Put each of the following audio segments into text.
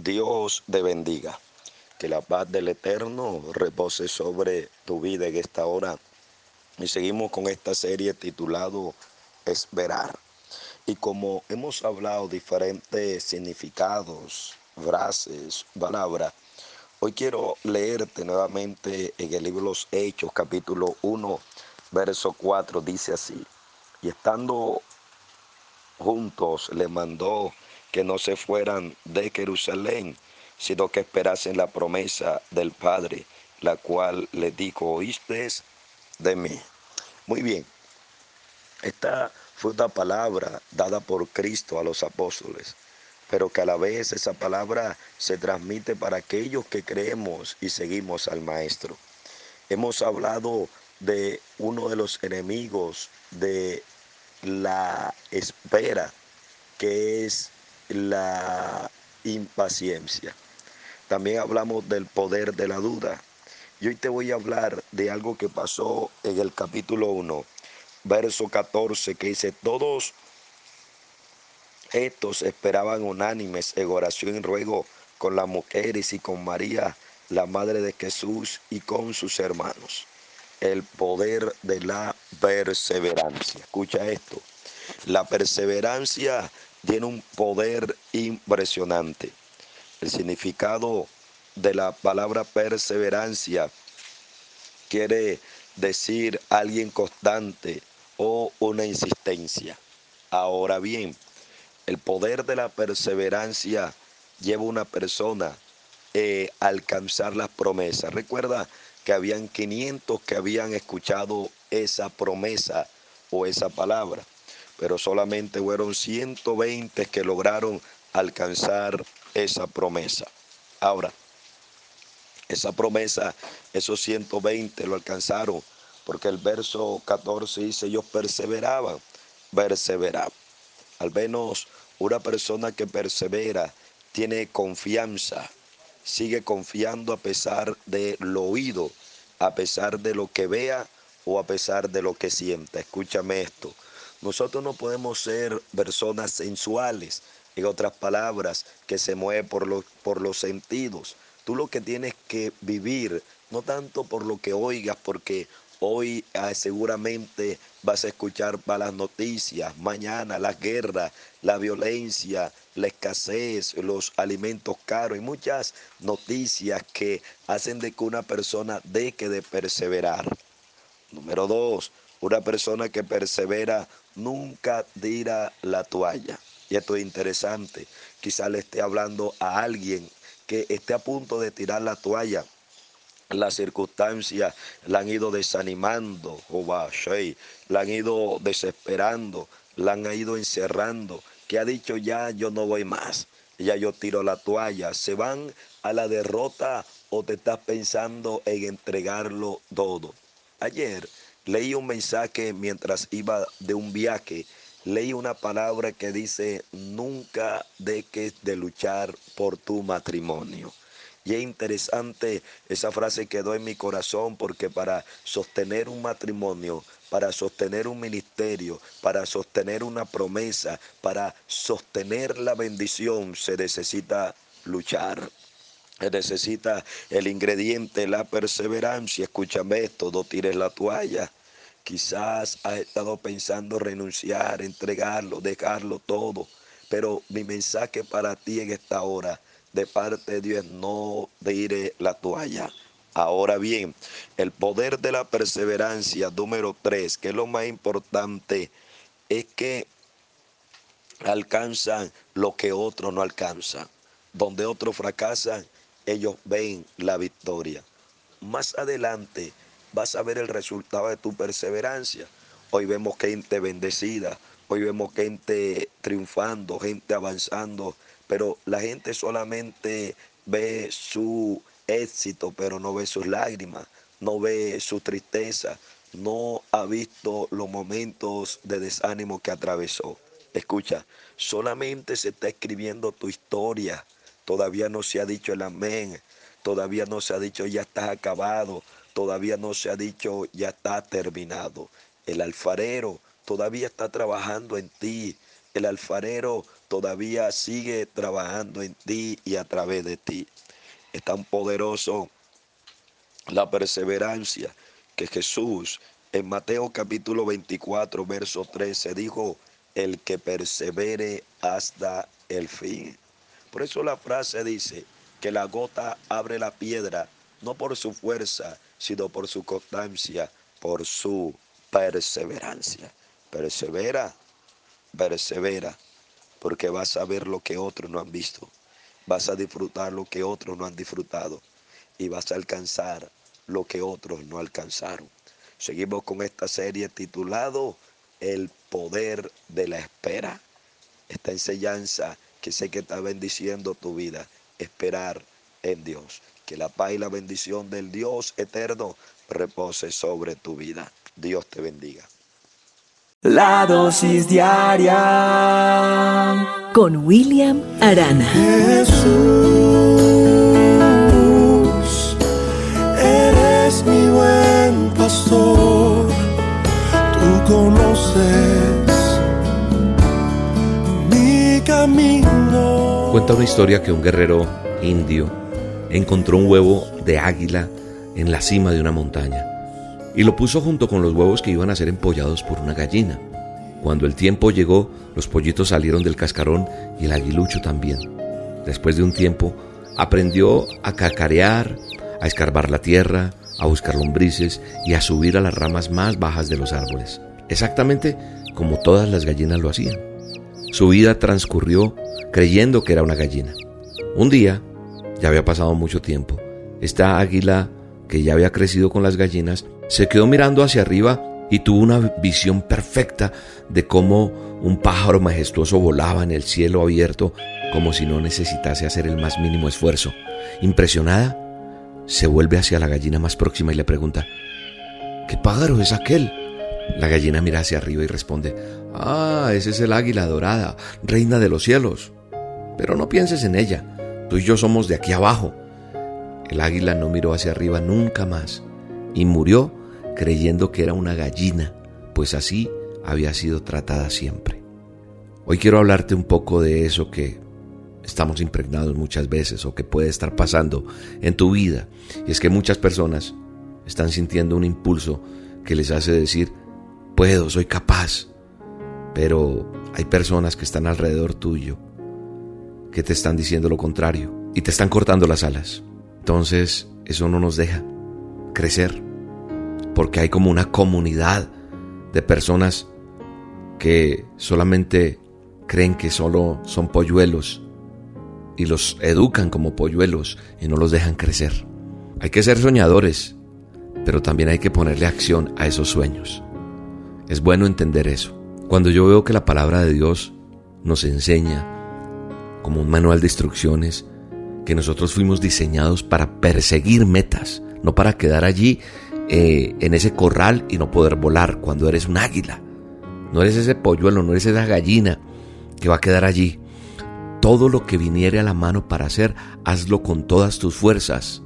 Dios te bendiga. Que la paz del Eterno repose sobre tu vida en esta hora. Y seguimos con esta serie titulado Esperar. Y como hemos hablado diferentes significados, frases, palabras, hoy quiero leerte nuevamente en el libro Los Hechos, capítulo 1, verso 4, dice así. Y estando juntos le mandó que no se fueran de Jerusalén, sino que esperasen la promesa del Padre, la cual le dijo, oíste de mí. Muy bien, esta fue una palabra dada por Cristo a los apóstoles, pero que a la vez esa palabra se transmite para aquellos que creemos y seguimos al Maestro. Hemos hablado de uno de los enemigos de la espera, que es la impaciencia. También hablamos del poder de la duda. Y hoy te voy a hablar de algo que pasó en el capítulo 1, verso 14, que dice, todos estos esperaban unánimes en oración y ruego con las mujeres y con María, la madre de Jesús, y con sus hermanos. El poder de la perseverancia. Escucha esto. La perseverancia tiene un poder impresionante. El significado de la palabra perseverancia quiere decir alguien constante o una insistencia. Ahora bien, el poder de la perseverancia lleva a una persona a eh, alcanzar las promesas. Recuerda que habían 500 que habían escuchado esa promesa o esa palabra pero solamente fueron 120 que lograron alcanzar esa promesa. Ahora, esa promesa, esos 120 lo alcanzaron, porque el verso 14 dice, ellos perseveraban, perseveraban. Al menos una persona que persevera tiene confianza, sigue confiando a pesar de lo oído, a pesar de lo que vea o a pesar de lo que sienta. Escúchame esto. Nosotros no podemos ser personas sensuales, en otras palabras, que se mueven por los, por los sentidos. Tú lo que tienes que vivir, no tanto por lo que oigas, porque hoy ah, seguramente vas a escuchar malas noticias, mañana la guerra, la violencia, la escasez, los alimentos caros y muchas noticias que hacen de que una persona deje de perseverar. Número dos, una persona que persevera nunca tira la toalla. Y esto es interesante. Quizá le esté hablando a alguien que esté a punto de tirar la toalla. Las circunstancias la han ido desanimando, la han ido desesperando, la han ido encerrando, que ha dicho ya yo no voy más, ya yo tiro la toalla. Se van a la derrota o te estás pensando en entregarlo todo. Ayer Leí un mensaje mientras iba de un viaje. Leí una palabra que dice, nunca dejes de luchar por tu matrimonio. Y es interesante, esa frase quedó en mi corazón porque para sostener un matrimonio, para sostener un ministerio, para sostener una promesa, para sostener la bendición, se necesita luchar necesita el ingrediente, la perseverancia. Escúchame esto, no tires la toalla. Quizás has estado pensando renunciar, entregarlo, dejarlo todo. Pero mi mensaje para ti en esta hora de parte de Dios no de la toalla. Ahora bien, el poder de la perseverancia número tres, que es lo más importante, es que alcanzan lo que otros no alcanzan. Donde otros fracasan, ellos ven la victoria. Más adelante vas a ver el resultado de tu perseverancia. Hoy vemos gente bendecida, hoy vemos gente triunfando, gente avanzando, pero la gente solamente ve su éxito, pero no ve sus lágrimas, no ve su tristeza, no ha visto los momentos de desánimo que atravesó. Escucha, solamente se está escribiendo tu historia, todavía no se ha dicho el amén, todavía no se ha dicho ya estás acabado, todavía no se ha dicho ya está terminado. El alfarero todavía está trabajando en ti. El alfarero todavía sigue trabajando en ti y a través de ti. Es tan poderoso la perseverancia que Jesús en Mateo capítulo 24, verso 13 dijo, el que persevere hasta el fin. Por eso la frase dice que la gota abre la piedra, no por su fuerza, sino por su constancia, por su perseverancia. Persevera, persevera, porque vas a ver lo que otros no han visto, vas a disfrutar lo que otros no han disfrutado y vas a alcanzar lo que otros no alcanzaron. Seguimos con esta serie titulado El poder de la espera. Esta enseñanza que sé que está bendiciendo tu vida, esperar en Dios. Que la paz y la bendición del Dios eterno repose sobre tu vida. Dios te bendiga. La dosis diaria con William Arana. Jesús, eres mi buen pastor, tú conoces Cuenta una historia que un guerrero indio encontró un huevo de águila en la cima de una montaña y lo puso junto con los huevos que iban a ser empollados por una gallina. Cuando el tiempo llegó, los pollitos salieron del cascarón y el aguilucho también. Después de un tiempo, aprendió a cacarear, a escarbar la tierra, a buscar lombrices y a subir a las ramas más bajas de los árboles, exactamente como todas las gallinas lo hacían. Su vida transcurrió creyendo que era una gallina. Un día, ya había pasado mucho tiempo, esta águila que ya había crecido con las gallinas, se quedó mirando hacia arriba y tuvo una visión perfecta de cómo un pájaro majestuoso volaba en el cielo abierto como si no necesitase hacer el más mínimo esfuerzo. Impresionada, se vuelve hacia la gallina más próxima y le pregunta, ¿qué pájaro es aquel? La gallina mira hacia arriba y responde, ah, ese es el águila dorada, reina de los cielos. Pero no pienses en ella, tú y yo somos de aquí abajo. El águila no miró hacia arriba nunca más y murió creyendo que era una gallina, pues así había sido tratada siempre. Hoy quiero hablarte un poco de eso que estamos impregnados muchas veces o que puede estar pasando en tu vida. Y es que muchas personas están sintiendo un impulso que les hace decir, puedo, soy capaz. Pero hay personas que están alrededor tuyo que te están diciendo lo contrario y te están cortando las alas. Entonces, eso no nos deja crecer porque hay como una comunidad de personas que solamente creen que solo son polluelos y los educan como polluelos y no los dejan crecer. Hay que ser soñadores, pero también hay que ponerle acción a esos sueños. Es bueno entender eso. Cuando yo veo que la palabra de Dios nos enseña como un manual de instrucciones, que nosotros fuimos diseñados para perseguir metas, no para quedar allí eh, en ese corral y no poder volar cuando eres un águila. No eres ese polluelo, no eres esa gallina que va a quedar allí. Todo lo que viniere a la mano para hacer, hazlo con todas tus fuerzas.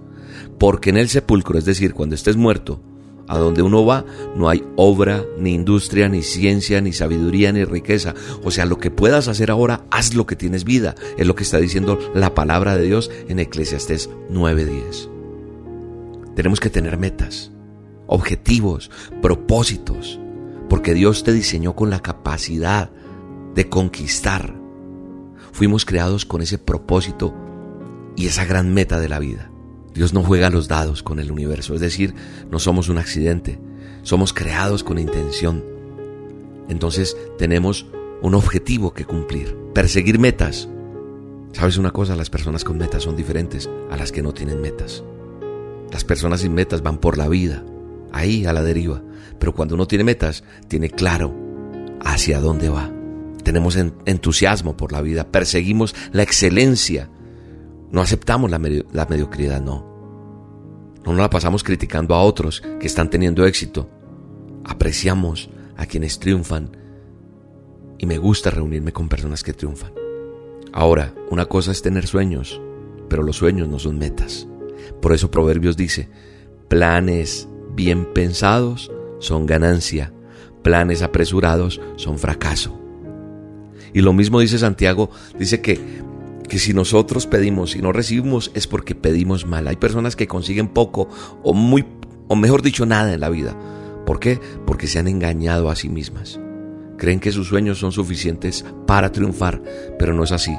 Porque en el sepulcro, es decir, cuando estés muerto, a donde uno va, no hay obra, ni industria, ni ciencia, ni sabiduría, ni riqueza. O sea, lo que puedas hacer ahora, haz lo que tienes vida. Es lo que está diciendo la palabra de Dios en Eclesiastés 9:10. Tenemos que tener metas objetivos, propósitos, porque Dios te diseñó con la capacidad de conquistar. Fuimos creados con ese propósito y esa gran meta de la vida. Dios no juega los dados con el universo, es decir, no somos un accidente, somos creados con intención. Entonces tenemos un objetivo que cumplir, perseguir metas. ¿Sabes una cosa? Las personas con metas son diferentes a las que no tienen metas. Las personas sin metas van por la vida ahí a la deriva. Pero cuando uno tiene metas, tiene claro hacia dónde va. Tenemos entusiasmo por la vida, perseguimos la excelencia. No aceptamos la, mediocridad, no. No nos la pasamos criticando a otros que están teniendo éxito. Apreciamos a quienes triunfan y me gusta reunirme con personas que triunfan. Ahora, una cosa es tener sueños, pero los sueños no son metas. Por eso Proverbios dice, planes bien pensados son ganancia, planes apresurados son fracaso. Y lo mismo dice Santiago, dice que, que si nosotros pedimos y no recibimos es porque pedimos mal. Hay personas que consiguen poco o muy, o mejor dicho, nada en la vida. ¿Por qué? Porque se han engañado a sí mismas. Creen que sus sueños son suficientes para triunfar, pero no es así.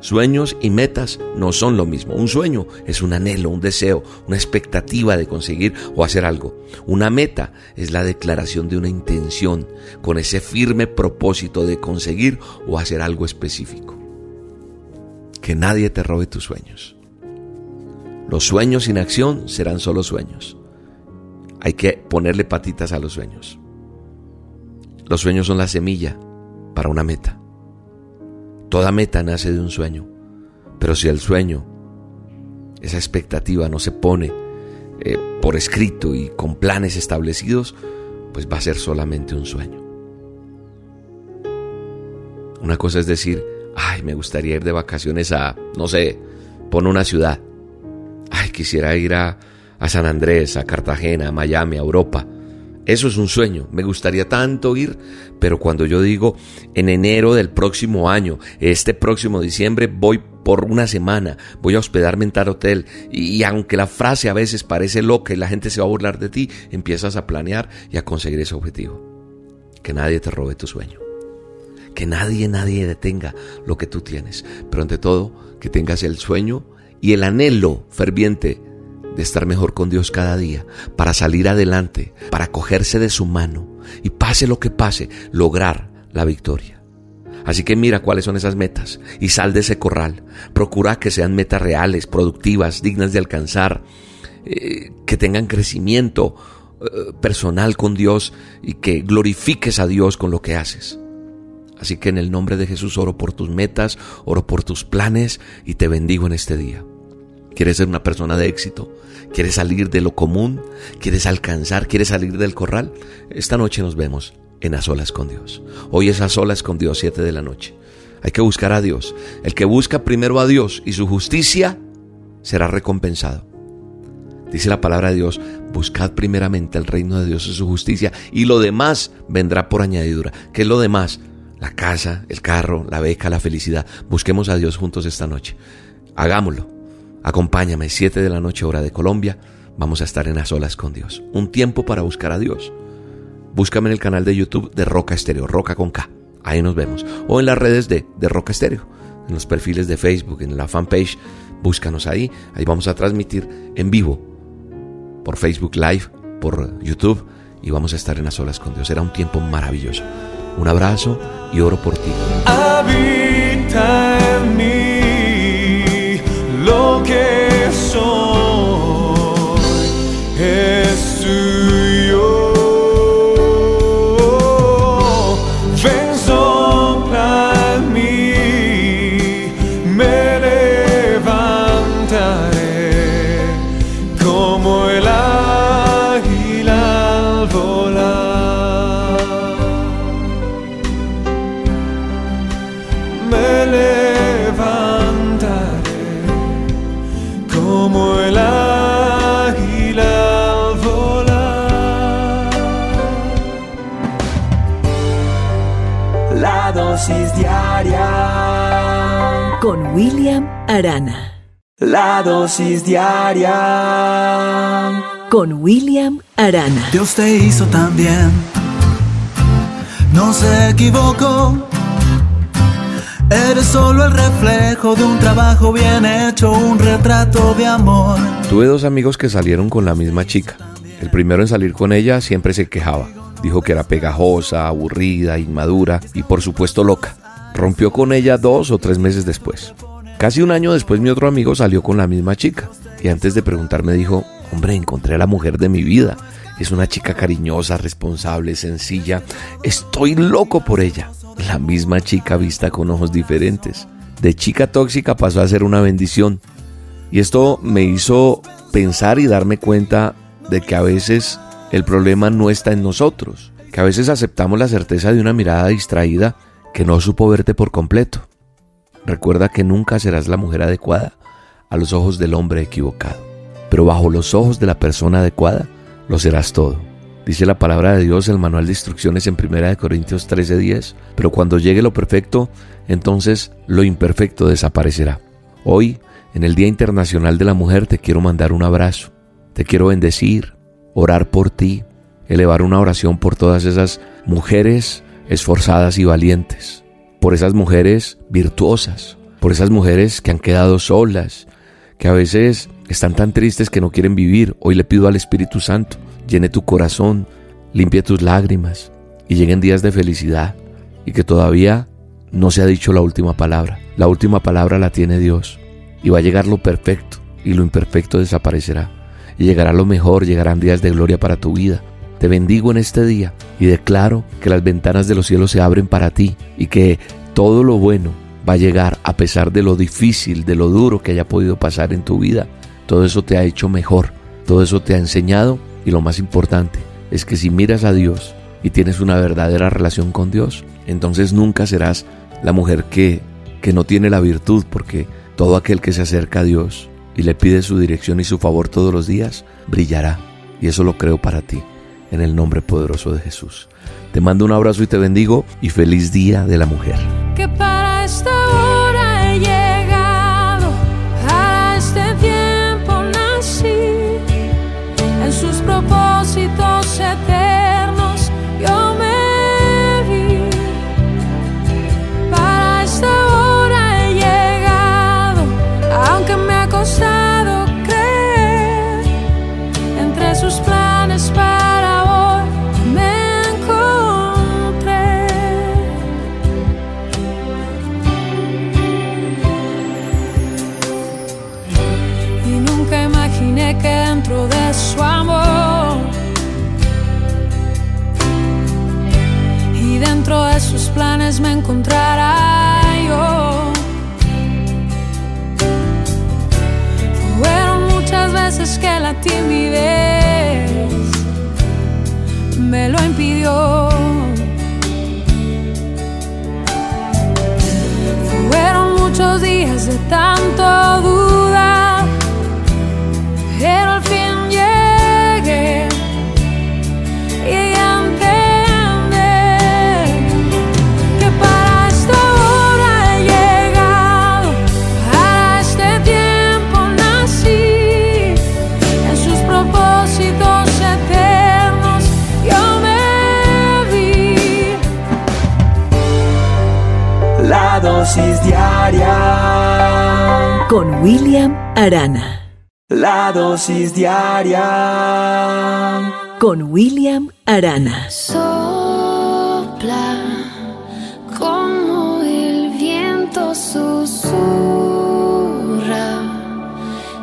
Sueños y metas no son lo mismo. Un sueño es un anhelo, un deseo, una expectativa de conseguir o hacer algo. Una meta es la declaración de una intención con ese firme propósito de conseguir o hacer algo específico. Que nadie te robe tus sueños. Los sueños sin acción serán solo sueños. Hay que ponerle patitas a los sueños. Los sueños son la semilla para una meta. Toda meta nace de un sueño, pero si el sueño, esa expectativa no se pone eh, por escrito y con planes establecidos, pues va a ser solamente un sueño. Una cosa es decir, ay, me gustaría ir de vacaciones a, no sé, pon una ciudad. Ay, quisiera ir a, a San Andrés, a Cartagena, a Miami, a Europa. Eso es un sueño, me gustaría tanto ir, pero cuando yo digo en enero del próximo año, este próximo diciembre voy por una semana, voy a hospedarme en tal hotel y, aunque la frase a veces parece loca y la gente se va a burlar de ti, empiezas a planear y a conseguir ese objetivo. Que nadie te robe tu sueño. Que nadie, nadie detenga lo que tú tienes. Pero ante todo, que tengas el sueño y el anhelo ferviente de estar mejor con Dios cada día, para salir adelante, para cogerse de su mano y pase lo que pase, lograr la victoria. Así que mira cuáles son esas metas y sal de ese corral. Procura que sean metas reales, productivas, dignas de alcanzar, eh, que tengan crecimiento eh, personal con Dios y que glorifiques a Dios con lo que haces. Así que en el nombre de Jesús oro por tus metas, oro por tus planes y te bendigo en este día. ¿Quieres ser una persona de éxito? ¿Quieres salir de lo común? ¿Quieres alcanzar? ¿Quieres salir del corral? Esta noche nos vemos en A Solas con Dios. Hoy es A Solas con Dios, 7 de la noche. Hay que buscar a Dios. El que busca primero a Dios y su justicia será recompensado. Dice la palabra de Dios, buscad primeramente el reino de Dios y su justicia y lo demás vendrá por añadidura. ¿Qué es lo demás? La casa, el carro, la beca, la felicidad. Busquemos a Dios juntos esta noche. Hagámoslo. Acompáñame, 7 de la noche hora de Colombia. Vamos a estar en las olas con Dios. Un tiempo para buscar a Dios. Búscame en el canal de YouTube de Roca Estéreo, Roca con K. Ahí nos vemos. O en las redes de, de Roca Estéreo. En los perfiles de Facebook, en la fanpage. Búscanos ahí. Ahí vamos a transmitir en vivo. Por Facebook Live, por YouTube. Y vamos a estar en las olas con Dios. Será un tiempo maravilloso. Un abrazo y oro por ti. Arana. La dosis diaria. Con William Arana. Dios te hizo tan bien, no se equivocó. Eres solo el reflejo de un trabajo bien hecho, un retrato de amor. Tuve dos amigos que salieron con la misma chica. El primero en salir con ella siempre se quejaba. Dijo que era pegajosa, aburrida, inmadura y por supuesto loca. Rompió con ella dos o tres meses después. Casi un año después mi otro amigo salió con la misma chica y antes de preguntarme dijo, hombre, encontré a la mujer de mi vida. Es una chica cariñosa, responsable, sencilla. Estoy loco por ella. La misma chica vista con ojos diferentes. De chica tóxica pasó a ser una bendición. Y esto me hizo pensar y darme cuenta de que a veces el problema no está en nosotros, que a veces aceptamos la certeza de una mirada distraída que no supo verte por completo. Recuerda que nunca serás la mujer adecuada a los ojos del hombre equivocado, pero bajo los ojos de la persona adecuada lo serás todo. Dice la palabra de Dios, el manual de instrucciones en 1 Corintios 13:10, pero cuando llegue lo perfecto, entonces lo imperfecto desaparecerá. Hoy, en el Día Internacional de la Mujer, te quiero mandar un abrazo, te quiero bendecir, orar por ti, elevar una oración por todas esas mujeres esforzadas y valientes, por esas mujeres virtuosas, por esas mujeres que han quedado solas, que a veces están tan tristes que no quieren vivir. Hoy le pido al Espíritu Santo llene tu corazón, limpie tus lágrimas y lleguen días de felicidad y que todavía no se ha dicho la última palabra. La última palabra la tiene Dios y va a llegar lo perfecto y lo imperfecto desaparecerá y llegará lo mejor, llegarán días de gloria para tu vida. Te bendigo en este día y declaro que las ventanas de los cielos se abren para ti y que todo lo bueno va a llegar a pesar de lo difícil, de lo duro que haya podido pasar en tu vida. Todo eso te ha hecho mejor, todo eso te ha enseñado y lo más importante es que si miras a Dios y tienes una verdadera relación con Dios, entonces nunca serás la mujer que, que no tiene la virtud, porque todo aquel que se acerca a Dios y le pide su dirección y su favor todos los días, brillará. Y eso lo creo para ti, en el nombre poderoso de Jesús. Te mando un abrazo y te bendigo y feliz Día de la Mujer. Su amor y dentro de sus planes me encontrara yo. Fueron muchas veces que la timidez me lo impidió. Fueron muchos días de tanto dudar, Arana. La dosis diaria. Con William Arana. Sopla como el viento susurra.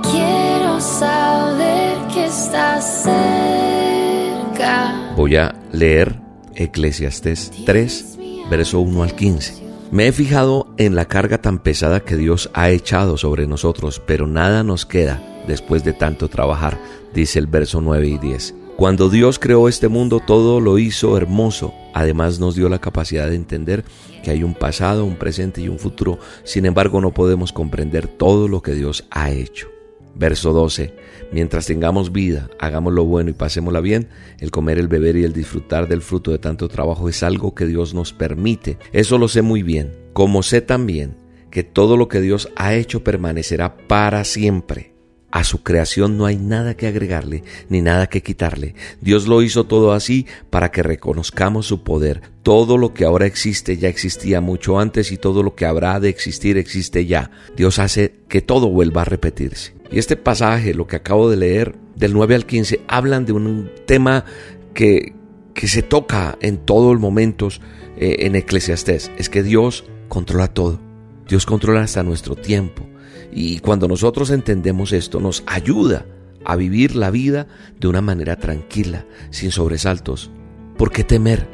Quiero saber que estás cerca. Voy a leer Eclesiastés 3, verso 1 al 15. Me he fijado en la carga tan pesada que Dios ha echado sobre nosotros, pero nada nos queda después de tanto trabajar, dice el verso 9 y 10. Cuando Dios creó este mundo, todo lo hizo hermoso. Además nos dio la capacidad de entender que hay un pasado, un presente y un futuro. Sin embargo, no podemos comprender todo lo que Dios ha hecho. Verso 12. Mientras tengamos vida, hagamos lo bueno y pasémosla bien, el comer, el beber y el disfrutar del fruto de tanto trabajo es algo que Dios nos permite. Eso lo sé muy bien. Como sé también que todo lo que Dios ha hecho permanecerá para siempre. A su creación no hay nada que agregarle ni nada que quitarle. Dios lo hizo todo así para que reconozcamos su poder. Todo lo que ahora existe ya existía mucho antes y todo lo que habrá de existir existe ya. Dios hace que todo vuelva a repetirse. Y este pasaje, lo que acabo de leer, del 9 al 15, hablan de un tema que, que se toca en todos los momentos eh, en Eclesiastés. Es que Dios controla todo. Dios controla hasta nuestro tiempo. Y cuando nosotros entendemos esto, nos ayuda a vivir la vida de una manera tranquila, sin sobresaltos. ¿Por qué temer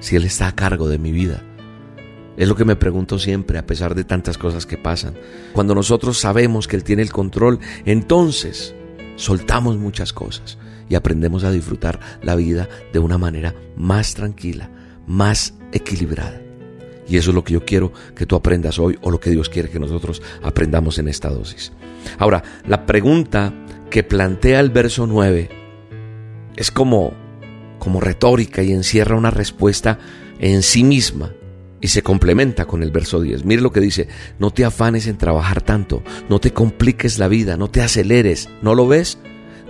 si Él está a cargo de mi vida? Es lo que me pregunto siempre a pesar de tantas cosas que pasan. Cuando nosotros sabemos que Él tiene el control, entonces soltamos muchas cosas y aprendemos a disfrutar la vida de una manera más tranquila, más equilibrada. Y eso es lo que yo quiero que tú aprendas hoy o lo que Dios quiere que nosotros aprendamos en esta dosis. Ahora, la pregunta que plantea el verso 9 es como, como retórica y encierra una respuesta en sí misma y se complementa con el verso 10. Mire lo que dice, no te afanes en trabajar tanto, no te compliques la vida, no te aceleres, ¿no lo ves?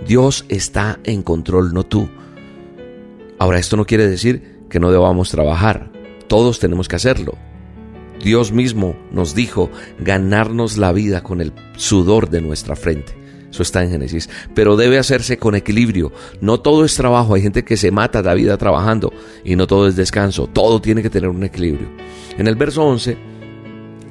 Dios está en control, no tú. Ahora, esto no quiere decir que no debamos trabajar, todos tenemos que hacerlo. Dios mismo nos dijo ganarnos la vida con el sudor de nuestra frente. Eso está en Génesis. Pero debe hacerse con equilibrio. No todo es trabajo. Hay gente que se mata la vida trabajando y no todo es descanso. Todo tiene que tener un equilibrio. En el verso 11,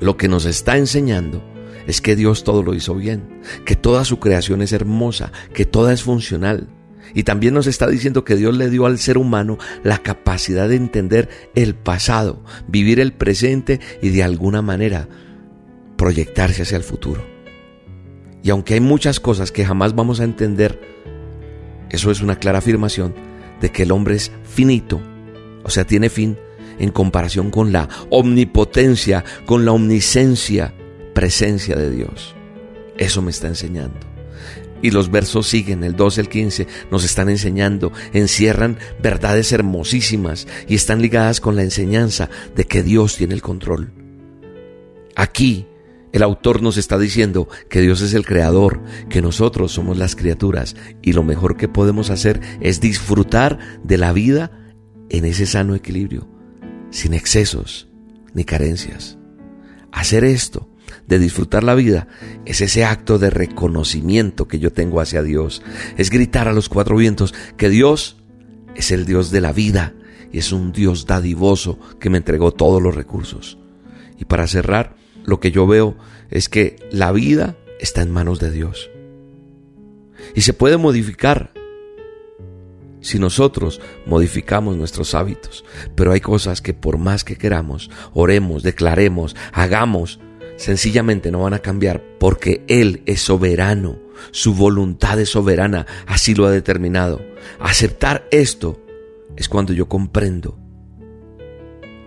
lo que nos está enseñando es que Dios todo lo hizo bien, que toda su creación es hermosa, que toda es funcional. Y también nos está diciendo que Dios le dio al ser humano la capacidad de entender el pasado, vivir el presente y de alguna manera proyectarse hacia el futuro. Y aunque hay muchas cosas que jamás vamos a entender, eso es una clara afirmación de que el hombre es finito, o sea, tiene fin en comparación con la omnipotencia, con la omnisencia, presencia de Dios. Eso me está enseñando. Y los versos siguen, el 12, el 15, nos están enseñando, encierran verdades hermosísimas y están ligadas con la enseñanza de que Dios tiene el control. Aquí el autor nos está diciendo que Dios es el creador, que nosotros somos las criaturas y lo mejor que podemos hacer es disfrutar de la vida en ese sano equilibrio, sin excesos ni carencias. Hacer esto, de disfrutar la vida, es ese acto de reconocimiento que yo tengo hacia Dios. Es gritar a los cuatro vientos que Dios es el Dios de la vida y es un Dios dadivoso que me entregó todos los recursos. Y para cerrar, lo que yo veo es que la vida está en manos de Dios. Y se puede modificar si nosotros modificamos nuestros hábitos. Pero hay cosas que por más que queramos, oremos, declaremos, hagamos, sencillamente no van a cambiar porque Él es soberano. Su voluntad es soberana, así lo ha determinado. Aceptar esto es cuando yo comprendo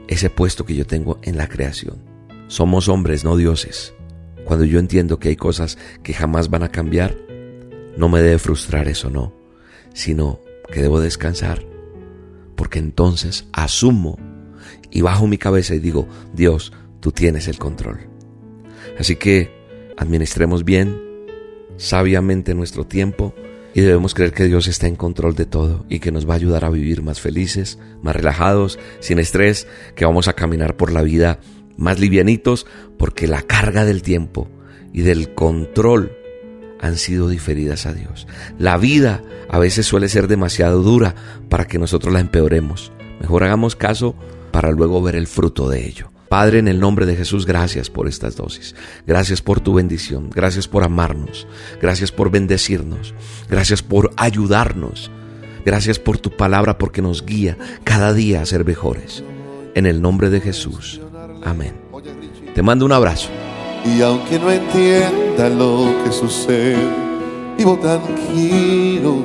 ese puesto que yo tengo en la creación. Somos hombres, no dioses. Cuando yo entiendo que hay cosas que jamás van a cambiar, no me debe frustrar eso, no, sino que debo descansar, porque entonces asumo y bajo mi cabeza y digo, Dios, tú tienes el control. Así que administremos bien, sabiamente nuestro tiempo y debemos creer que Dios está en control de todo y que nos va a ayudar a vivir más felices, más relajados, sin estrés, que vamos a caminar por la vida más livianitos porque la carga del tiempo y del control han sido diferidas a Dios. La vida a veces suele ser demasiado dura para que nosotros la empeoremos. Mejor hagamos caso para luego ver el fruto de ello. Padre, en el nombre de Jesús, gracias por estas dosis. Gracias por tu bendición. Gracias por amarnos. Gracias por bendecirnos. Gracias por ayudarnos. Gracias por tu palabra porque nos guía cada día a ser mejores. En el nombre de Jesús. Amén. Te mando un abrazo. Y aunque no entienda lo que sucede, vivo tranquilo,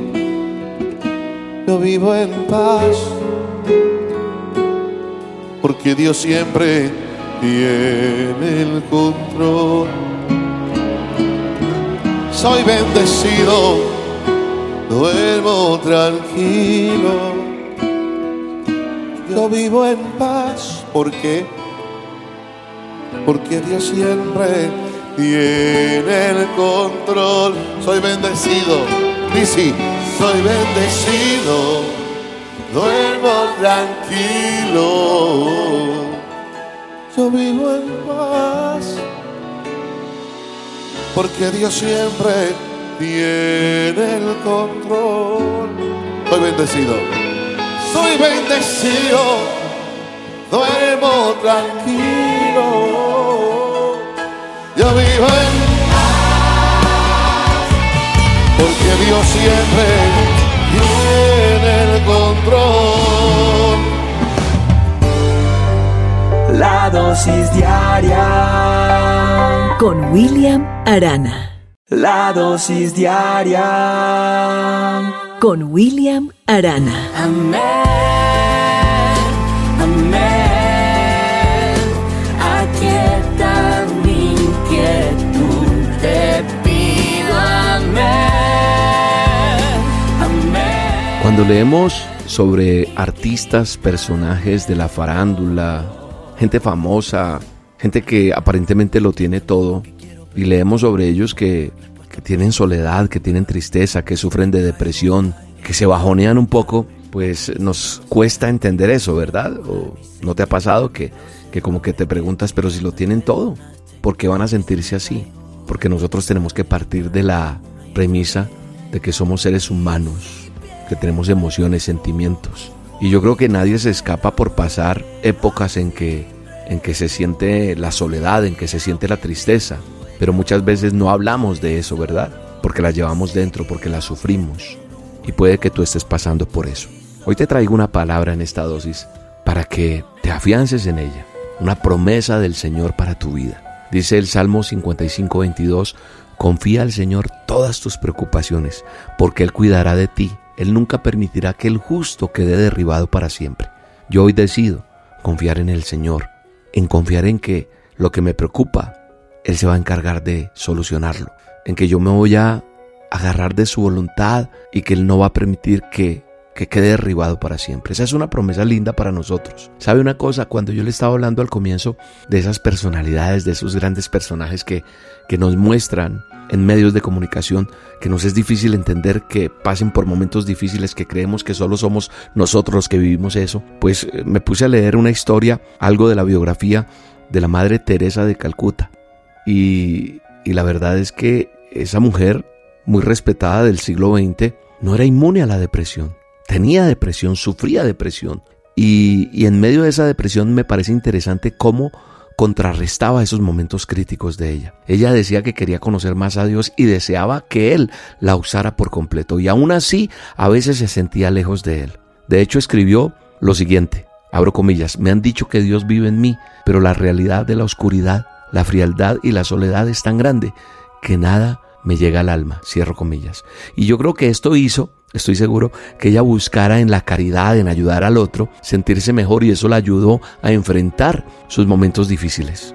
yo vivo en paz, porque Dios siempre tiene el control. Soy bendecido, duermo tranquilo, yo vivo en paz, porque porque Dios siempre tiene el control. Soy bendecido, dice, soy bendecido, duermo tranquilo, yo vivo en paz, porque Dios siempre tiene el control. Soy bendecido, soy bendecido, duermo tranquilo yo vivo en paz, porque Dios siempre tiene el control. La dosis diaria con William Arana. La dosis diaria Con William Arana. Amén. Cuando leemos sobre artistas, personajes de la farándula, gente famosa, gente que aparentemente lo tiene todo, y leemos sobre ellos que, que tienen soledad, que tienen tristeza, que sufren de depresión, que se bajonean un poco, pues nos cuesta entender eso, ¿verdad? ¿O no te ha pasado que, que como que te preguntas, pero si lo tienen todo, ¿por qué van a sentirse así? Porque nosotros tenemos que partir de la premisa de que somos seres humanos, que tenemos emociones, sentimientos. Y yo creo que nadie se escapa por pasar épocas en que, en que se siente la soledad, en que se siente la tristeza. Pero muchas veces no hablamos de eso, ¿verdad? Porque la llevamos dentro, porque la sufrimos. Y puede que tú estés pasando por eso. Hoy te traigo una palabra en esta dosis para que te afiances en ella. Una promesa del Señor para tu vida. Dice el Salmo 55, 22, confía al Señor todas tus preocupaciones, porque Él cuidará de ti. Él nunca permitirá que el justo quede derribado para siempre. Yo hoy decido confiar en el Señor, en confiar en que lo que me preocupa, Él se va a encargar de solucionarlo, en que yo me voy a agarrar de su voluntad y que Él no va a permitir que, que quede derribado para siempre. Esa es una promesa linda para nosotros. ¿Sabe una cosa? Cuando yo le estaba hablando al comienzo de esas personalidades, de esos grandes personajes que, que nos muestran en medios de comunicación, que nos es difícil entender que pasen por momentos difíciles, que creemos que solo somos nosotros los que vivimos eso, pues eh, me puse a leer una historia, algo de la biografía de la Madre Teresa de Calcuta. Y, la verdad es que esa mujer, muy respetada del siglo XX, no era inmune a la depresión. Tenía depresión, sufría depresión. Y, y en medio de esa depresión me parece interesante cómo contrarrestaba esos momentos críticos de ella. Ella decía que quería conocer más a Dios y deseaba que Él la usara por completo y aún así a veces se sentía lejos de Él. De hecho escribió lo siguiente, abro comillas, me han dicho que Dios vive en mí, pero la realidad de la oscuridad, la frialdad y la soledad es tan grande que nada me llega al alma, cierro comillas. Y yo creo que esto hizo Estoy seguro que ella buscara en la caridad, en ayudar al otro, sentirse mejor y eso la ayudó a enfrentar sus momentos difíciles.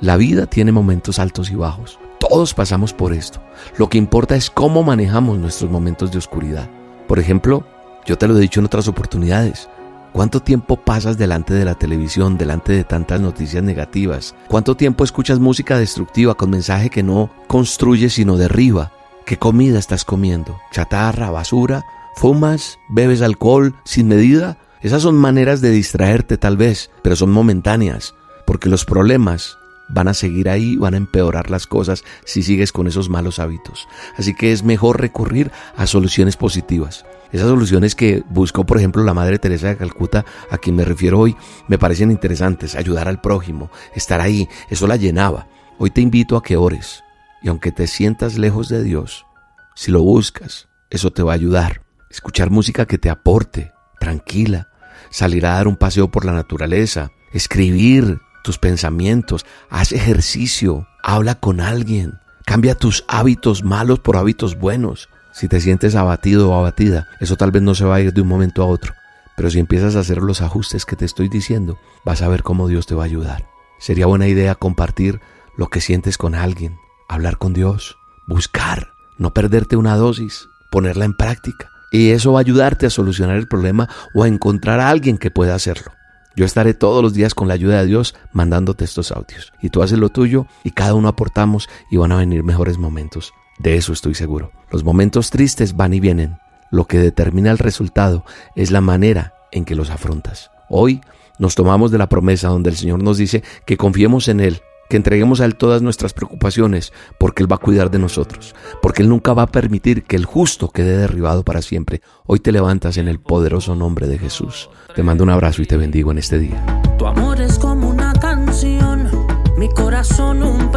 La vida tiene momentos altos y bajos. Todos pasamos por esto. Lo que importa es cómo manejamos nuestros momentos de oscuridad. Por ejemplo, yo te lo he dicho en otras oportunidades. ¿Cuánto tiempo pasas delante de la televisión, delante de tantas noticias negativas? ¿Cuánto tiempo escuchas música destructiva con mensaje que no construye sino derriba? ¿Qué comida estás comiendo? ¿Chatarra, basura? ¿Fumas? ¿Bebes alcohol sin medida? Esas son maneras de distraerte tal vez, pero son momentáneas, porque los problemas van a seguir ahí, van a empeorar las cosas si sigues con esos malos hábitos. Así que es mejor recurrir a soluciones positivas. Esas soluciones que buscó, por ejemplo, la Madre Teresa de Calcuta, a quien me refiero hoy, me parecen interesantes. Ayudar al prójimo, estar ahí, eso la llenaba. Hoy te invito a que ores, y aunque te sientas lejos de Dios, si lo buscas, eso te va a ayudar. Escuchar música que te aporte, tranquila, salir a dar un paseo por la naturaleza, escribir tus pensamientos, haz ejercicio, habla con alguien, cambia tus hábitos malos por hábitos buenos. Si te sientes abatido o abatida, eso tal vez no se va a ir de un momento a otro, pero si empiezas a hacer los ajustes que te estoy diciendo, vas a ver cómo Dios te va a ayudar. Sería buena idea compartir lo que sientes con alguien, hablar con Dios, buscar, no perderte una dosis, ponerla en práctica. Y eso va a ayudarte a solucionar el problema o a encontrar a alguien que pueda hacerlo. Yo estaré todos los días con la ayuda de Dios mandándote estos audios. Y tú haces lo tuyo y cada uno aportamos y van a venir mejores momentos. De eso estoy seguro. Los momentos tristes van y vienen. Lo que determina el resultado es la manera en que los afrontas. Hoy nos tomamos de la promesa donde el Señor nos dice que confiemos en Él que entreguemos a Él todas nuestras preocupaciones, porque Él va a cuidar de nosotros, porque Él nunca va a permitir que el justo quede derribado para siempre. Hoy te levantas en el poderoso nombre de Jesús. Te mando un abrazo y te bendigo en este día. Tu amor es como una canción, mi corazón un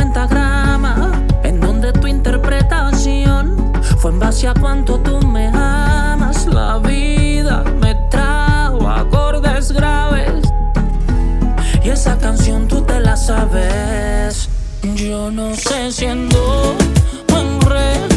en base a cuánto tú me amas. La vida me trajo acordes graves y esa canción tú te la sabes. Yo no sé si en re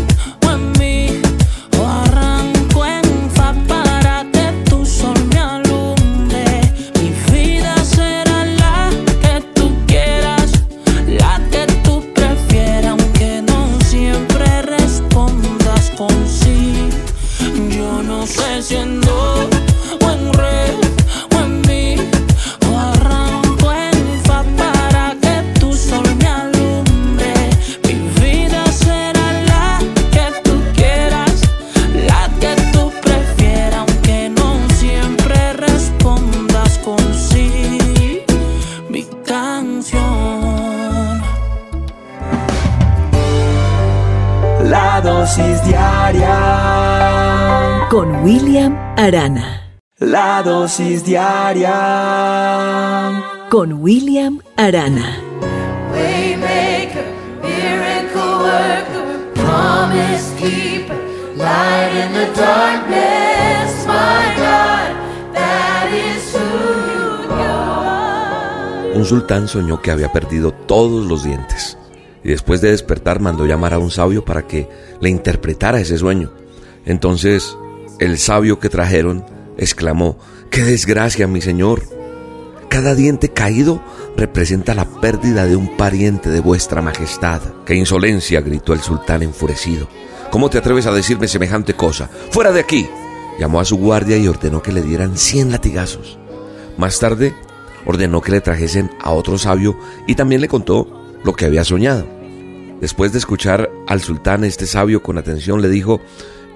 Arana. La dosis diaria Con William Arana. Waymaker, miracle worker, promise keeper, light in the darkness, my God, that is who you are. Un sultán soñó que había perdido todos los dientes y después de despertar mandó llamar a un sabio para que le interpretara ese sueño. Entonces el sabio que trajeron exclamó, ¡qué desgracia, mi señor! Cada diente caído representa la pérdida de un pariente de vuestra majestad. ¡Qué insolencia! gritó el sultán enfurecido. ¿Cómo te atreves a decirme semejante cosa? ¡Fuera de aquí! Llamó a su guardia y ordenó que le dieran cien latigazos. Más tarde, ordenó que le trajesen a otro sabio y también le contó lo que había soñado. Después de escuchar al sultán, este sabio con atención le dijo,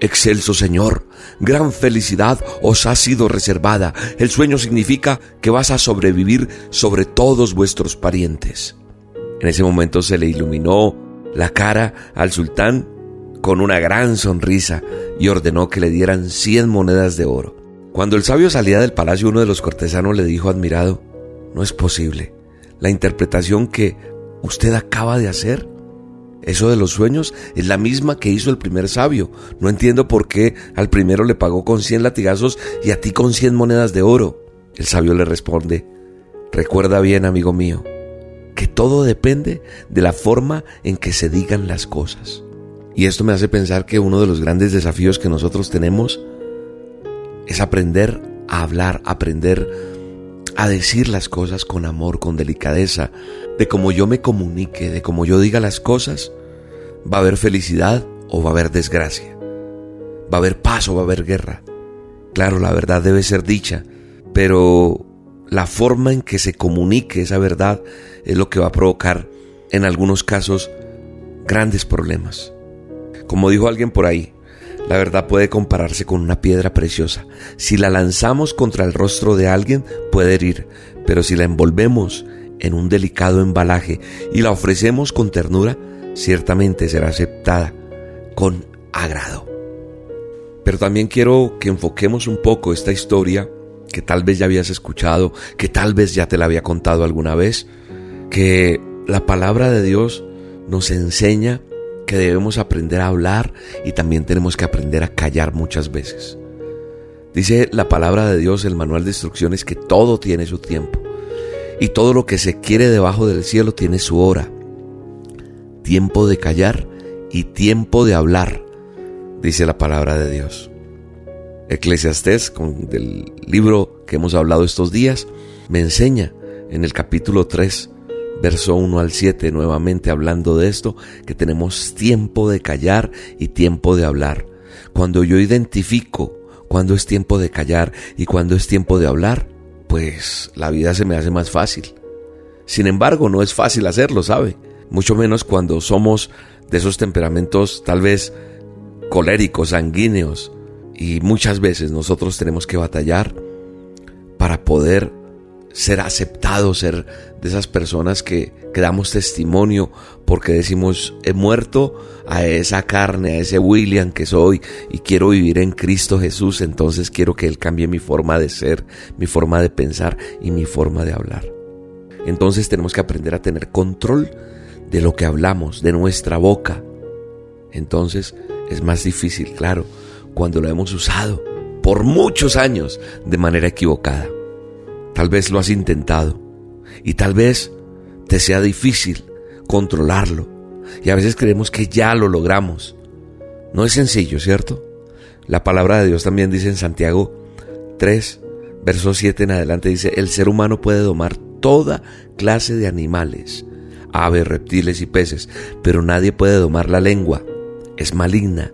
Excelso Señor, gran felicidad os ha sido reservada. El sueño significa que vas a sobrevivir sobre todos vuestros parientes. En ese momento se le iluminó la cara al sultán con una gran sonrisa y ordenó que le dieran cien monedas de oro. Cuando el sabio salía del palacio, uno de los cortesanos le dijo admirado, no es posible. La interpretación que usted acaba de hacer? Eso de los sueños es la misma que hizo el primer sabio. No entiendo por qué al primero le pagó con cien latigazos y a ti con cien monedas de oro. El sabio le responde, recuerda bien, amigo mío, que todo depende de la forma en que se digan las cosas. Y esto me hace pensar que uno de los grandes desafíos que nosotros tenemos es aprender a hablar, aprender a decir las cosas con amor, con delicadeza, de cómo yo me comunique, de cómo yo diga las cosas, va a haber felicidad o va a haber desgracia, va a haber paz o va a haber guerra. Claro, la verdad debe ser dicha, pero la forma en que se comunique esa verdad es lo que va a provocar, en algunos casos, grandes problemas. Como dijo alguien por ahí, la verdad puede compararse con una piedra preciosa. Si la lanzamos contra el rostro de alguien, puede herir, pero si la envolvemos en un delicado embalaje y la ofrecemos con ternura, ciertamente será aceptada con agrado. Pero también quiero que enfoquemos un poco esta historia que tal vez ya habías escuchado, que tal vez ya te la había contado alguna vez, que la palabra de Dios nos enseña que debemos aprender a hablar y también tenemos que aprender a callar muchas veces. Dice la palabra de Dios, el manual de instrucciones, que todo tiene su tiempo y todo lo que se quiere debajo del cielo tiene su hora. Tiempo de callar y tiempo de hablar, dice la palabra de Dios. Eclesiastés, con el libro que hemos hablado estos días, me enseña en el capítulo 3 verso 1 al 7, nuevamente hablando de esto, que tenemos tiempo de callar y tiempo de hablar. Cuando yo identifico cuándo es tiempo de callar y cuándo es tiempo de hablar, pues la vida se me hace más fácil. Sin embargo, no es fácil hacerlo, ¿sabe? Mucho menos cuando somos de esos temperamentos tal vez coléricos, sanguíneos, y muchas veces nosotros tenemos que batallar para poder ser aceptados, ser de esas personas que, que, damos testimonio porque decimos, he muerto a esa carne, a ese William que soy y quiero vivir en Cristo Jesús, entonces quiero que Él cambie mi forma de ser, mi forma de pensar y mi forma de hablar. Entonces tenemos que aprender a tener control de lo que hablamos, de nuestra boca. Entonces es más difícil, claro, cuando lo hemos usado por muchos años de manera equivocada. Tal vez lo has intentado y tal vez te sea difícil controlarlo. Y a veces creemos que ya lo logramos. No es sencillo, ¿cierto? La palabra de Dios también dice en Santiago 3, verso 7 en adelante, dice, el ser humano puede domar toda clase de animales, aves, reptiles y peces, pero nadie puede domar la lengua. Es maligna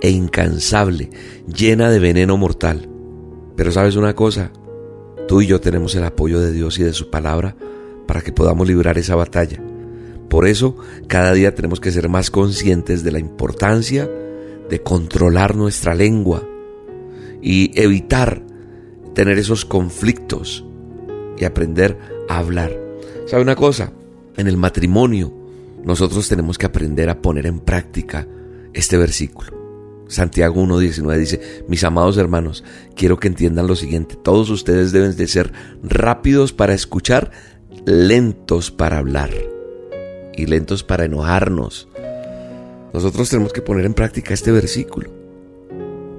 e incansable, llena de veneno mortal. Pero sabes una cosa, Tú y yo tenemos el apoyo de Dios y de su palabra para que podamos librar esa batalla. Por eso, cada día tenemos que ser más conscientes de la importancia de controlar nuestra lengua y evitar tener esos conflictos y aprender a hablar. ¿Sabe una cosa? En el matrimonio nosotros tenemos que aprender a poner en práctica este versículo. Santiago 1.19 dice, mis amados hermanos, quiero que entiendan lo siguiente, todos ustedes deben de ser rápidos para escuchar, lentos para hablar y lentos para enojarnos. Nosotros tenemos que poner en práctica este versículo,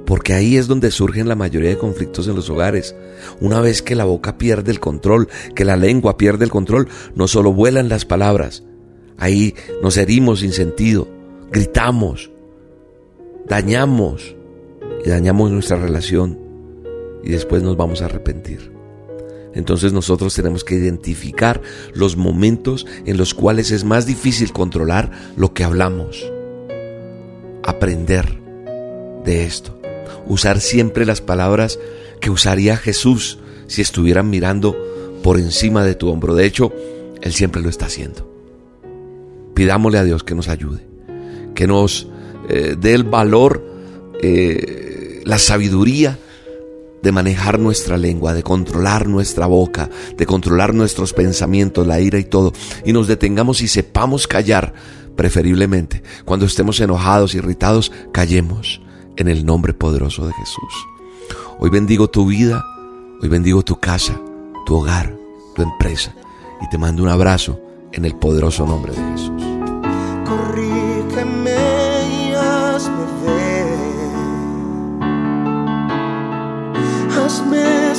porque ahí es donde surgen la mayoría de conflictos en los hogares. Una vez que la boca pierde el control, que la lengua pierde el control, no solo vuelan las palabras, ahí nos herimos sin sentido, gritamos, dañamos y dañamos nuestra relación y después nos vamos a arrepentir. Entonces nosotros tenemos que identificar los momentos en los cuales es más difícil controlar lo que hablamos. Aprender de esto. Usar siempre las palabras que usaría Jesús si estuvieran mirando por encima de tu hombro. De hecho, Él siempre lo está haciendo. Pidámosle a Dios que nos ayude, que nos eh, dé el valor, eh, la sabiduría de manejar nuestra lengua, de controlar nuestra boca, de controlar nuestros pensamientos, la ira y todo, y nos detengamos y sepamos callar, preferiblemente. Cuando estemos enojados, irritados, callemos en el nombre poderoso de Jesús. Hoy bendigo tu vida, hoy bendigo tu casa, tu hogar, tu empresa, y te mando un abrazo en el poderoso nombre de Jesús.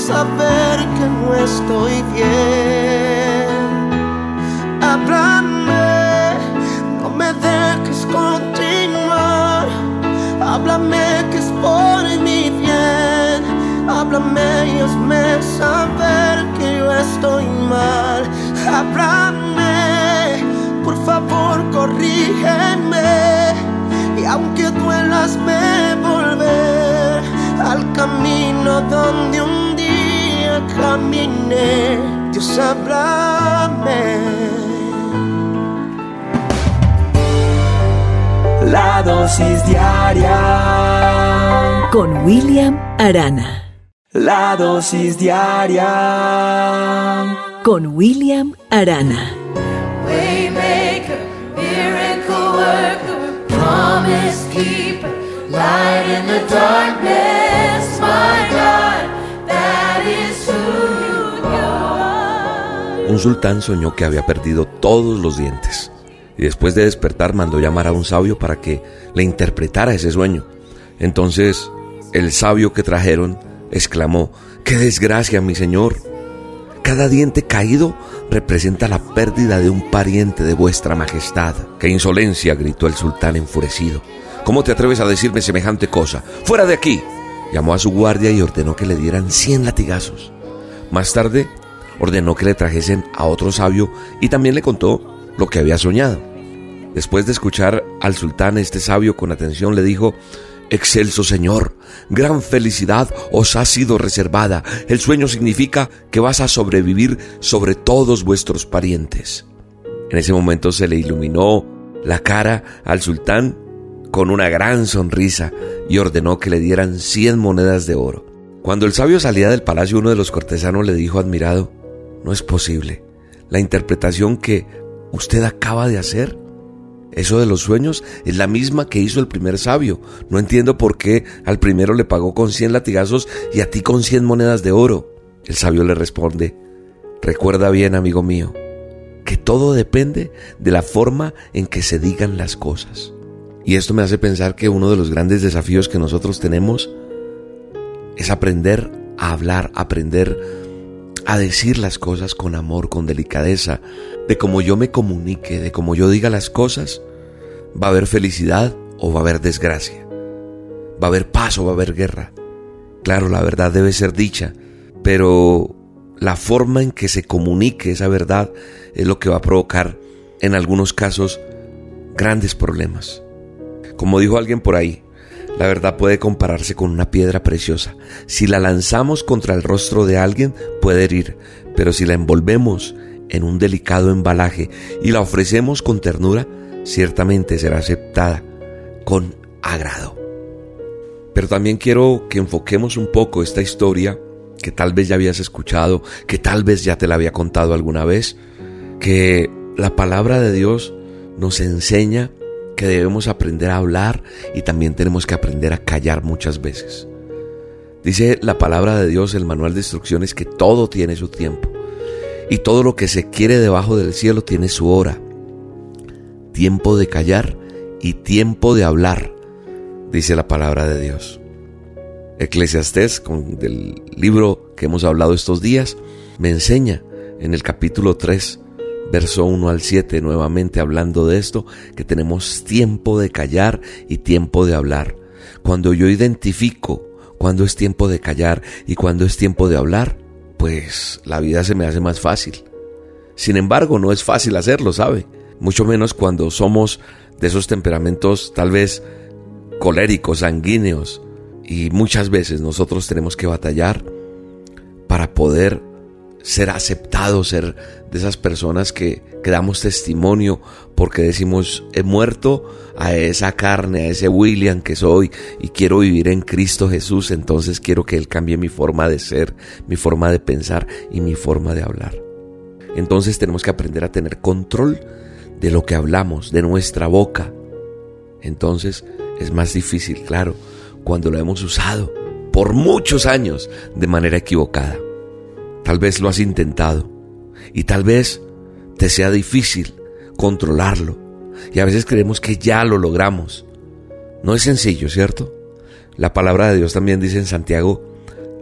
Saber que no estoy bien. Háblame, no me dejes continuar. Háblame que es por mi bien. Háblame y hazme saber que yo estoy mal. Háblame, por favor, corrígeme. Y aunque duelas, me volver al camino donde un caminé, Dios háblame. La dosis diaria con William Arana. La dosis diaria con William Arana. Waymaker, miracle worker, promise keeper, light in the darkness, Un sultán soñó que había perdido todos los dientes y después de despertar mandó llamar a un sabio para que le interpretara ese sueño. Entonces el sabio que trajeron exclamó, ¡Qué desgracia, mi señor! Cada diente caído representa la pérdida de un pariente de vuestra majestad. ¡Qué insolencia! gritó el sultán enfurecido. ¿Cómo te atreves a decirme semejante cosa? ¡Fuera de aquí! Llamó a su guardia y ordenó que le dieran cien latigazos. Más tarde ordenó que le trajesen a otro sabio y también le contó lo que había soñado. Después de escuchar al sultán, este sabio con atención le dijo, Excelso Señor, gran felicidad os ha sido reservada. El sueño significa que vas a sobrevivir sobre todos vuestros parientes. En ese momento se le iluminó la cara al sultán con una gran sonrisa y ordenó que le dieran cien monedas de oro. Cuando el sabio salía del palacio, uno de los cortesanos le dijo admirado, no es posible. La interpretación que usted acaba de hacer, eso de los sueños, es la misma que hizo el primer sabio. No entiendo por qué al primero le pagó con cien latigazos y a ti con cien monedas de oro. El sabio le responde, recuerda bien, amigo mío, que todo depende de la forma en que se digan las cosas. Y esto me hace pensar que uno de los grandes desafíos que nosotros tenemos es aprender a hablar, aprender a decir las cosas con amor, con delicadeza, de cómo yo me comunique, de cómo yo diga las cosas, va a haber felicidad o va a haber desgracia, va a haber paz o va a haber guerra. Claro, la verdad debe ser dicha, pero la forma en que se comunique esa verdad es lo que va a provocar, en algunos casos, grandes problemas. Como dijo alguien por ahí, la verdad puede compararse con una piedra preciosa. Si la lanzamos contra el rostro de alguien, puede herir, pero si la envolvemos en un delicado embalaje y la ofrecemos con ternura, ciertamente será aceptada con agrado. Pero también quiero que enfoquemos un poco esta historia que tal vez ya habías escuchado, que tal vez ya te la había contado alguna vez, que la palabra de Dios nos enseña que debemos aprender a hablar y también tenemos que aprender a callar muchas veces. Dice la palabra de Dios, el manual de instrucciones, que todo tiene su tiempo y todo lo que se quiere debajo del cielo tiene su hora. Tiempo de callar y tiempo de hablar, dice la palabra de Dios. Eclesiastés, con el libro que hemos hablado estos días, me enseña en el capítulo 3, verso 1 al 7, nuevamente hablando de esto, que tenemos tiempo de callar y tiempo de hablar. Cuando yo identifico cuándo es tiempo de callar y cuándo es tiempo de hablar, pues la vida se me hace más fácil. Sin embargo, no es fácil hacerlo, ¿sabe? Mucho menos cuando somos de esos temperamentos tal vez coléricos, sanguíneos, y muchas veces nosotros tenemos que batallar para poder ser aceptados, ser de esas personas que, que, damos testimonio porque decimos, he muerto a esa carne, a ese William que soy y quiero vivir en Cristo Jesús, entonces quiero que Él cambie mi forma de ser, mi forma de pensar y mi forma de hablar. Entonces tenemos que aprender a tener control de lo que hablamos, de nuestra boca. Entonces es más difícil, claro, cuando lo hemos usado por muchos años de manera equivocada. Tal vez lo has intentado y tal vez te sea difícil controlarlo y a veces creemos que ya lo logramos. No es sencillo, ¿cierto? La palabra de Dios también dice en Santiago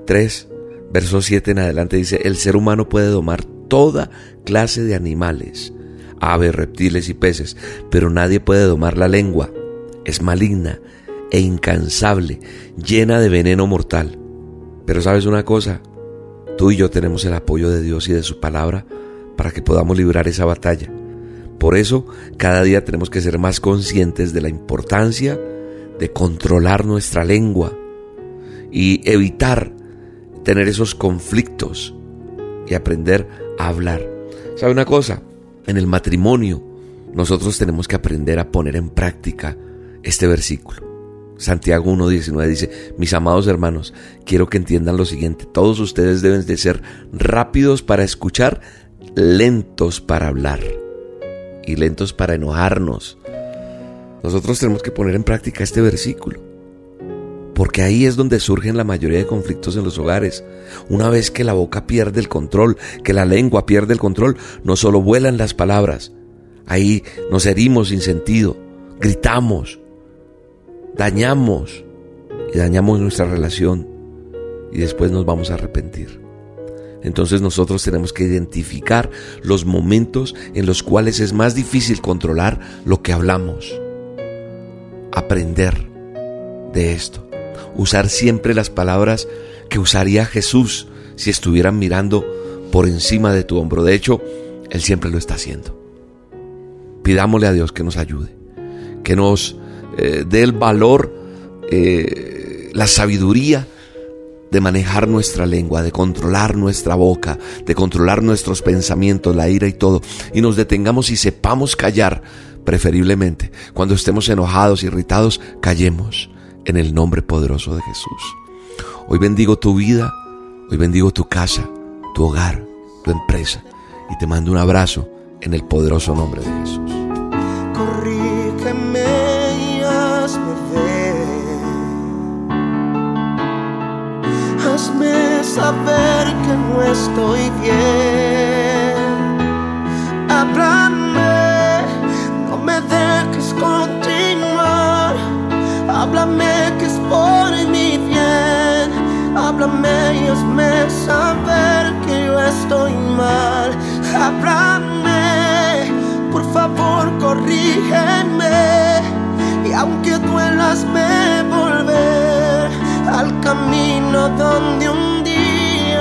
3, verso 7 en adelante, dice, el ser humano puede domar toda clase de animales, aves, reptiles y peces, pero nadie puede domar la lengua. Es maligna e incansable, llena de veneno mortal. Pero sabes una cosa, tú y yo tenemos el apoyo de Dios y de su palabra para que podamos librar esa batalla. Por eso, cada día tenemos que ser más conscientes de la importancia de controlar nuestra lengua y evitar tener esos conflictos y aprender a hablar. ¿Sabe una cosa? En el matrimonio nosotros tenemos que aprender a poner en práctica este versículo. Santiago 1.19 dice, mis amados hermanos, quiero que entiendan lo siguiente, todos ustedes deben de ser rápidos para escuchar, lentos para hablar y lentos para enojarnos. Nosotros tenemos que poner en práctica este versículo, porque ahí es donde surgen la mayoría de conflictos en los hogares. Una vez que la boca pierde el control, que la lengua pierde el control, no solo vuelan las palabras, ahí nos herimos sin sentido, gritamos, dañamos y dañamos nuestra relación y después nos vamos a arrepentir. Entonces nosotros tenemos que identificar los momentos en los cuales es más difícil controlar lo que hablamos. Aprender de esto. Usar siempre las palabras que usaría Jesús si estuvieran mirando por encima de tu hombro. De hecho, Él siempre lo está haciendo. Pidámosle a Dios que nos ayude, que nos eh, dé el valor, eh, la sabiduría de manejar nuestra lengua, de controlar nuestra boca, de controlar nuestros pensamientos, la ira y todo, y nos detengamos y sepamos callar, preferiblemente. Cuando estemos enojados, irritados, callemos en el nombre poderoso de Jesús. Hoy bendigo tu vida, hoy bendigo tu casa, tu hogar, tu empresa, y te mando un abrazo en el poderoso nombre de Jesús. Saber que no estoy bien. Háblame, no me dejes continuar. Háblame que es por mi bien. Háblame y hazme saber que yo estoy mal. Háblame, por favor, corrígeme. Y aunque duelas, me volver al camino donde un